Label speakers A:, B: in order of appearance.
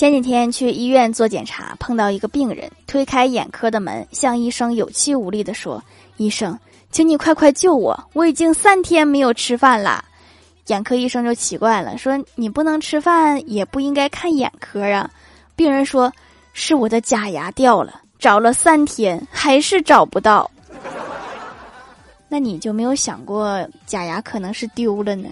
A: 前几天去医院做检查，碰到一个病人推开眼科的门，向医生有气无力地说：‘医生，请你快快救我，我已经三天没有吃饭了。’眼科医生就奇怪了，说：‘你不能吃饭，也不应该看眼科啊。’病人说是我的假牙掉了，找了三天还是找不到。那你就没有想过假牙可能是丢了呢？